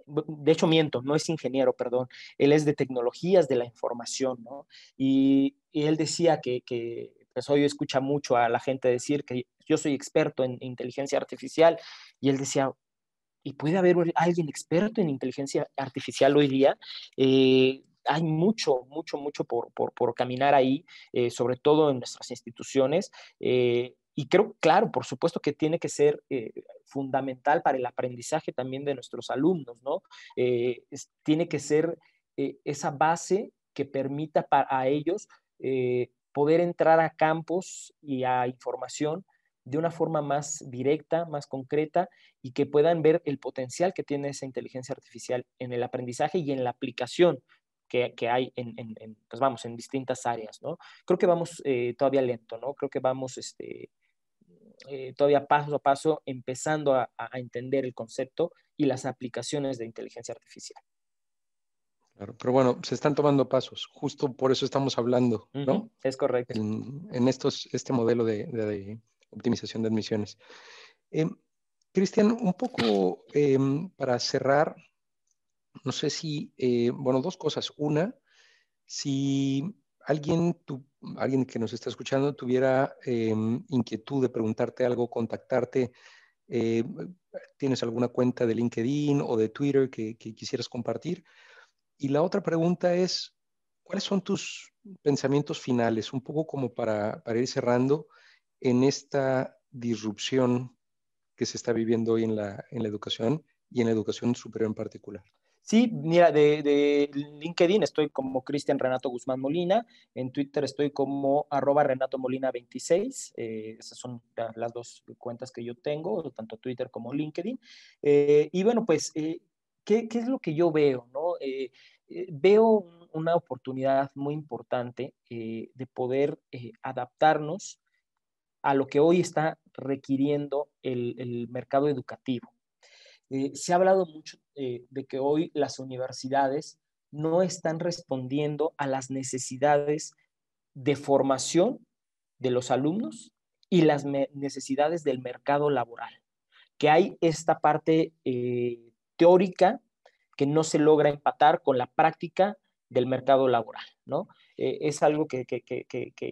de hecho miento, no es ingeniero, perdón, él es de tecnologías de la información, ¿no? Y, él decía que, que pues hoy escucha mucho a la gente decir que yo soy experto en inteligencia artificial, y él decía, ¿y puede haber alguien experto en inteligencia artificial hoy día? Eh, hay mucho, mucho, mucho por, por, caminar ahí, eh, sobre todo en nuestras instituciones. Eh, y creo, claro, por supuesto que tiene que ser eh, fundamental para el aprendizaje también de nuestros alumnos, ¿no? Eh, tiene que ser eh, esa base que permita para, a ellos poder entrar a campos y a información de una forma más directa, más concreta y que puedan ver el potencial que tiene esa inteligencia artificial en el aprendizaje y en la aplicación que, hay en, pues vamos, en distintas áreas, ¿no? Creo que vamos todavía lento, ¿no? Creo que vamos este, eh, todavía paso a paso empezando a, entender el concepto y las aplicaciones de inteligencia artificial. Claro, pero bueno, se están tomando pasos, justo por eso estamos hablando, ¿no? es correcto. En, estos, este modelo de, optimización de admisiones. Em, Cristian, un poco em, para cerrar, no sé si, eh, bueno, dos cosas. Una, si alguien, alguien que nos está escuchando tuviera em, inquietud de preguntarte algo, contactarte, eh, ¿tienes alguna cuenta de LinkedIn o de Twitter que, quisieras compartir? Y la otra pregunta es, ¿cuáles son tus pensamientos finales? Un poco como para, ir cerrando en esta disrupción que se está viviendo hoy en la educación y en la educación superior en particular. Sí, mira, de, LinkedIn estoy como Cristian Renato Guzmán Molina, en Twitter estoy como arroba Renato Molina 26, eh, esas son las dos cuentas que yo tengo, tanto Twitter como LinkedIn. Eh, y bueno, pues, eh, ¿qué, es lo que yo veo? No? veo una oportunidad muy importante de poder adaptarnos a lo que hoy está requiriendo el mercado educativo. Eh, se ha hablado mucho eh, de que hoy las universidades no están respondiendo a las necesidades de formación de los alumnos y las necesidades del mercado laboral. Que hay esta parte eh, teórica que no se logra empatar con la práctica del mercado laboral, ¿no? Es algo que,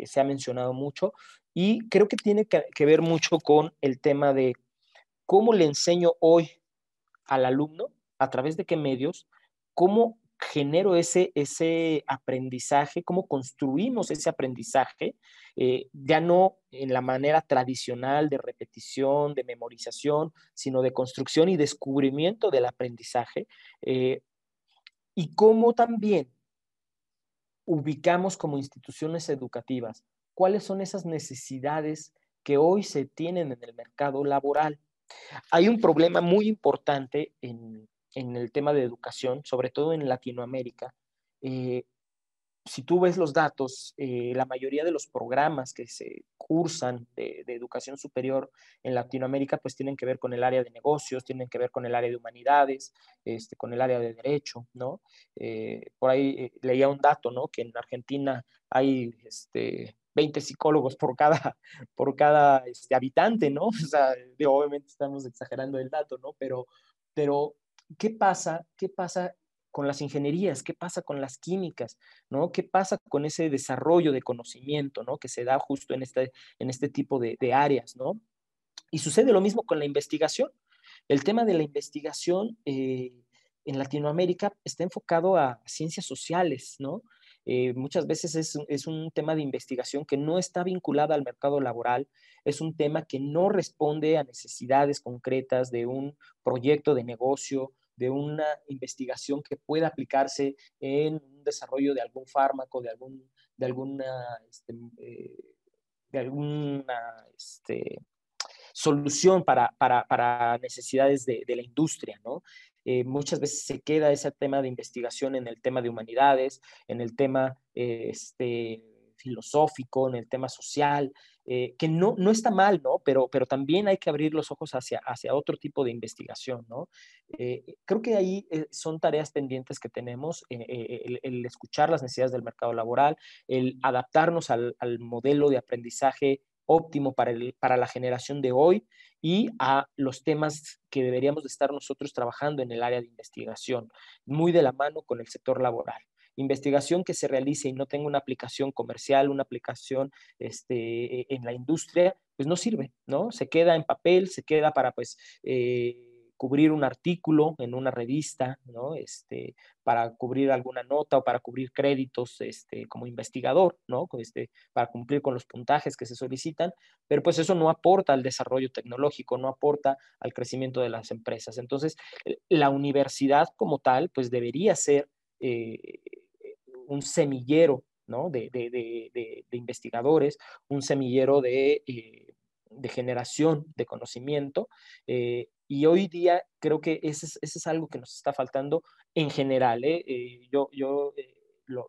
se ha mencionado mucho y creo que tiene que ver mucho con el tema de cómo le enseño hoy al alumno, a través de qué medios, cómo genero ese, ese aprendizaje, cómo construimos ese aprendizaje, eh, ya no en la manera tradicional de repetición, de memorización, sino de construcción y descubrimiento del aprendizaje, eh, y cómo también ubicamos como instituciones educativas cuáles son esas necesidades que hoy se tienen en el mercado laboral. Hay un problema muy importante en, el tema de educación, sobre todo en Latinoamérica, eh, si tú ves los datos, eh, la mayoría de los programas que se cursan de, educación superior en Latinoamérica, pues tienen que ver con el área de negocios, tienen que ver con el área de humanidades, este, con el área de derecho, ¿no? Eh, por ahí leía un dato, ¿no? Que en Argentina hay este, 20 psicólogos por cada, por cada este, habitante, ¿no? O sea, obviamente estamos exagerando el dato, ¿no? Pero, pero ¿qué pasa? ¿Qué pasa con las ingenierías? ¿Qué pasa con las químicas? ¿no? ¿Qué pasa con ese desarrollo de conocimiento ¿no? que se da justo en este, en este tipo de, áreas? ¿no? Y sucede lo mismo con la investigación. El tema de la investigación eh, en Latinoamérica está enfocado a ciencias sociales, ¿no? Eh, muchas veces es, es, un tema de investigación que no está vinculada al mercado laboral, es un tema que no responde a necesidades concretas de un proyecto de negocio, de una investigación que pueda aplicarse en un desarrollo de algún fármaco, de, algún, de alguna, este, eh, de alguna este, solución para, para, para necesidades de, de, la industria, ¿no? Eh, muchas veces se queda ese tema de investigación en el tema de humanidades, en el tema eh, este, filosófico, en el tema social, eh, que no, no está mal, ¿no? Pero, pero también hay que abrir los ojos hacia, hacia otro tipo de investigación, ¿no? Creo que ahí son tareas pendientes que tenemos, el, escuchar las necesidades del mercado laboral, el adaptarnos al, al modelo de aprendizaje óptimo para, el, para la generación de hoy y a los temas que deberíamos de estar nosotros trabajando en el área de investigación, muy de la mano con el sector laboral investigación que se realice y no tenga una aplicación comercial, una aplicación este, e, en la industria, pues no sirve, ¿no? Se queda en papel, se queda para pues eh, cubrir un artículo en una revista, ¿no? Este, para cubrir alguna nota o para cubrir créditos este, como investigador, ¿no? Este, para cumplir con los puntajes que se solicitan, pero pues eso no aporta al desarrollo tecnológico, no aporta al crecimiento de las empresas. Entonces, la universidad como tal, pues debería ser eh, un semillero de, investigadores, un semillero de, eh, generación de conocimiento. Eh, y hoy día creo que ese es, algo que nos está faltando en general. ¿eh? yo yo lo,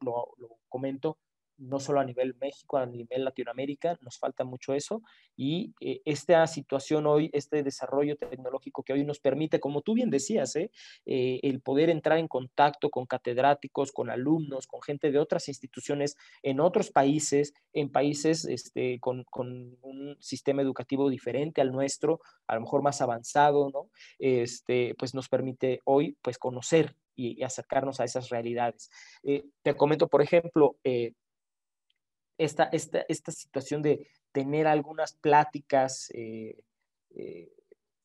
comento no solo a nivel México, a nivel Latinoamérica, nos falta mucho eso. Y eh, esta situación hoy, este desarrollo tecnológico que hoy nos permite, como tú bien decías, ¿eh? Eh, el poder entrar en contacto con catedráticos, con alumnos, con gente de otras instituciones en otros países, en países este, con, con, un sistema educativo diferente al nuestro, a lo mejor más avanzado, ¿no? Este, pues nos permite hoy pues conocer y, acercarnos a esas realidades. te comento, por ejemplo, esta, esta, esta situación de tener algunas pláticas eh, eh,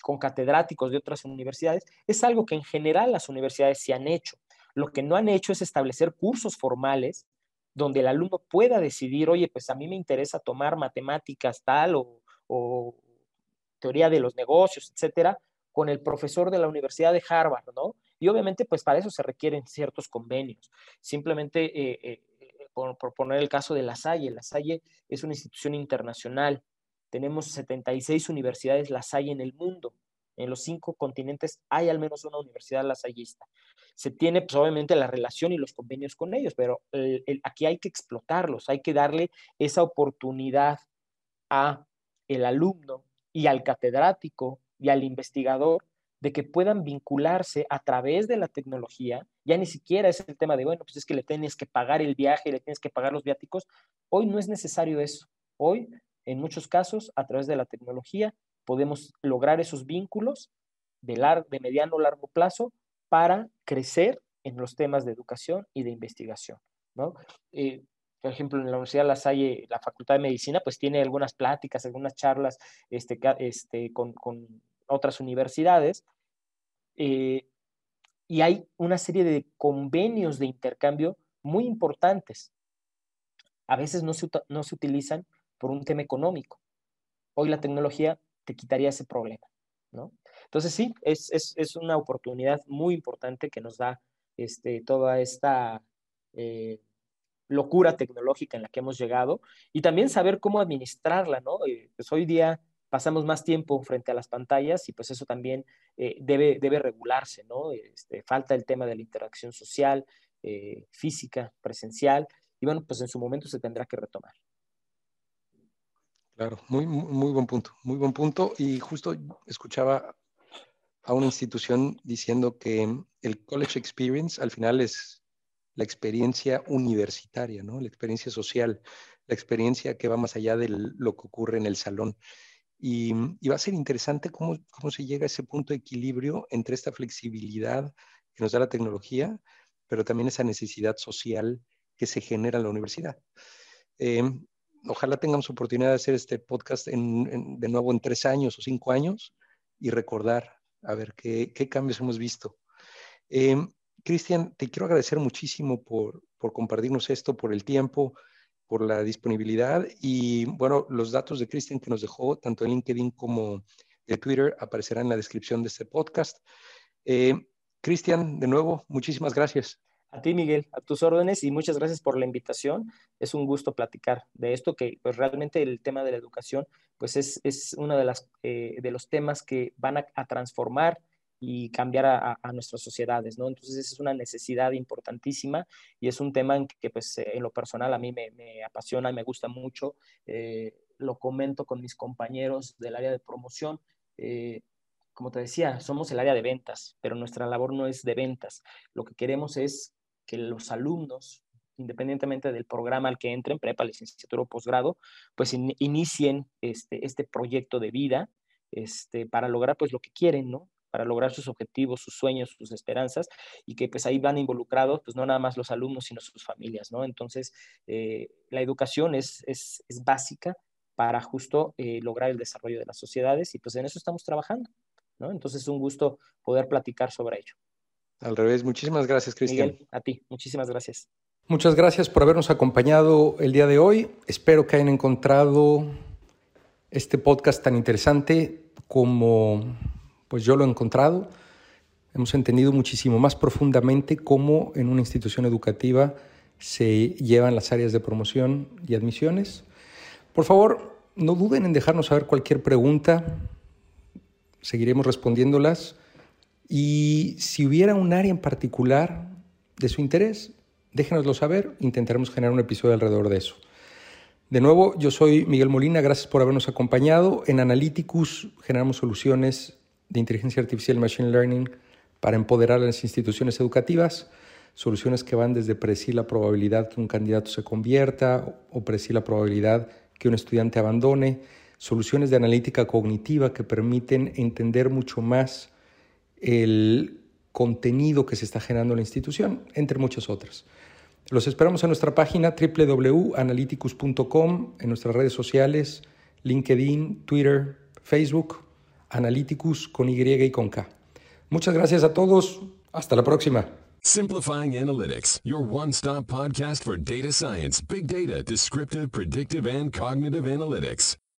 con catedráticos de otras universidades, es algo que en general las universidades se han hecho. Lo que no han hecho es establecer cursos formales donde el alumno pueda decidir, oye, pues a mí me interesa tomar matemáticas tal o, teoría de los negocios, etcétera, con el profesor de la Universidad de Harvard, ¿no? Y obviamente, pues para eso se requieren ciertos convenios. Simplemente eh, por, poner el caso de La Salle. La Salle es una institución internacional. Tenemos 76 universidades La Salle en el mundo. En los cinco continentes hay al menos una universidad lasallista. Se tiene, pues, obviamente, la relación y los convenios con ellos, pero aquí hay que explotarlos, hay que darle esa oportunidad a el alumno y al catedrático y al investigador de que puedan vincularse a través de la tecnología. Ya ni siquiera es el tema de, bueno, pues es que le tienes que pagar el viaje, le tienes que pagar los viáticos. Hoy no es necesario eso. Hoy, en muchos casos, a través de la tecnología, podemos lograr esos vínculos de, lar de mediano o largo plazo para crecer en los temas de educación y de investigación. ¿no? Eh, por ejemplo, en la Universidad de La Salle, la Facultad de Medicina, pues tiene algunas pláticas, algunas charlas este, este, con, con otras universidades, eh, y hay una serie de convenios de intercambio muy importantes. A veces no se, no se utilizan por un tema económico. Hoy la tecnología te quitaría ese problema, ¿no? Entonces sí, es, es, es una oportunidad muy importante que nos da este, toda esta eh, locura tecnológica en la que hemos llegado y también saber cómo administrarla, ¿no? Eh, pues hoy día pasamos más tiempo frente a las pantallas y pues eso también eh, debe, debe regularse, ¿no? Este, falta el tema de la interacción social, física, presencial y bueno, pues en su momento se tendrá que retomar. Claro, muy, muy buen punto, muy buen punto. Y justo escuchaba a una institución diciendo que el college experience al final es la experiencia universitaria, ¿no? La experiencia social, la experiencia que va más allá de lo que ocurre en el salón. Y, va a ser interesante cómo, cómo se llega a ese punto de equilibrio entre esta flexibilidad que nos da la tecnología, pero también esa necesidad social que se genera en la universidad. Eh, ojalá tengamos oportunidad de hacer este podcast de nuevo en tres años o cinco años y recordar a ver qué, cambios hemos visto. Em, Cristian, te quiero agradecer muchísimo por, compartirnos esto, por el tiempo, por la disponibilidad y bueno, los datos de Cristian que nos dejó, tanto en LinkedIn como en Twitter, aparecerán en la descripción de este podcast. Em, Cristian, de nuevo, muchísimas gracias. A ti, Miguel, a tus órdenes y muchas gracias por la invitación. Es un gusto platicar de esto, que pues realmente el tema de la educación pues es, es uno de, las, eh, de los temas que van a, transformar y cambiar a, nuestras sociedades, ¿no? Entonces es una necesidad importantísima y es un tema en que pues en lo personal a mí me, apasiona y me gusta mucho. Eh, lo comento con mis compañeros del área de promoción. Eh, como te decía, somos el área de ventas, pero nuestra labor no es de ventas. Lo que queremos es que los alumnos, independientemente del programa al que entren, prepa, licenciatura o posgrado, pues inicien este, este proyecto de vida este, para lograr pues lo que quieren, ¿no? Para lograr sus objetivos, sus sueños, sus esperanzas, y que pues ahí van involucrados, pues no nada más los alumnos, sino sus familias, ¿no? Entonces, eh, la educación es, es, es, básica para justo eh, lograr el desarrollo de las sociedades, y pues en eso estamos trabajando, ¿no? Entonces, es un gusto poder platicar sobre ello. Al revés, muchísimas gracias, Cristian. A ti, muchísimas gracias. Muchas gracias por habernos acompañado el día de hoy. Espero que hayan encontrado este podcast tan interesante como pues yo lo he encontrado. Hemos entendido muchísimo más profundamente cómo en una institución educativa se llevan las áreas de promoción y admisiones. Por favor, no duden en dejarnos saber cualquier pregunta. Seguiremos respondiéndolas. Y si hubiera un área en particular de su interés, déjenoslo saber, intentaremos generar un episodio alrededor de eso. De nuevo, yo soy Miguel Molina, gracias por habernos acompañado. En Analyticus generamos soluciones de inteligencia artificial machine learning para empoderar a las instituciones educativas, soluciones que van desde predecir la probabilidad que un candidato se convierta o predecir la probabilidad que un estudiante abandone, soluciones de analítica cognitiva que permiten entender mucho más el contenido que se está generando en la institución, entre muchas otras. Los esperamos en nuestra página www.analyticus.com, en nuestras redes sociales, LinkedIn, Twitter, Facebook, Analyticus con Y y con K. Muchas gracias a todos. Hasta la próxima. Simplifying Analytics, your one-stop podcast for data science, big data, descriptive, predictive, and cognitive analytics.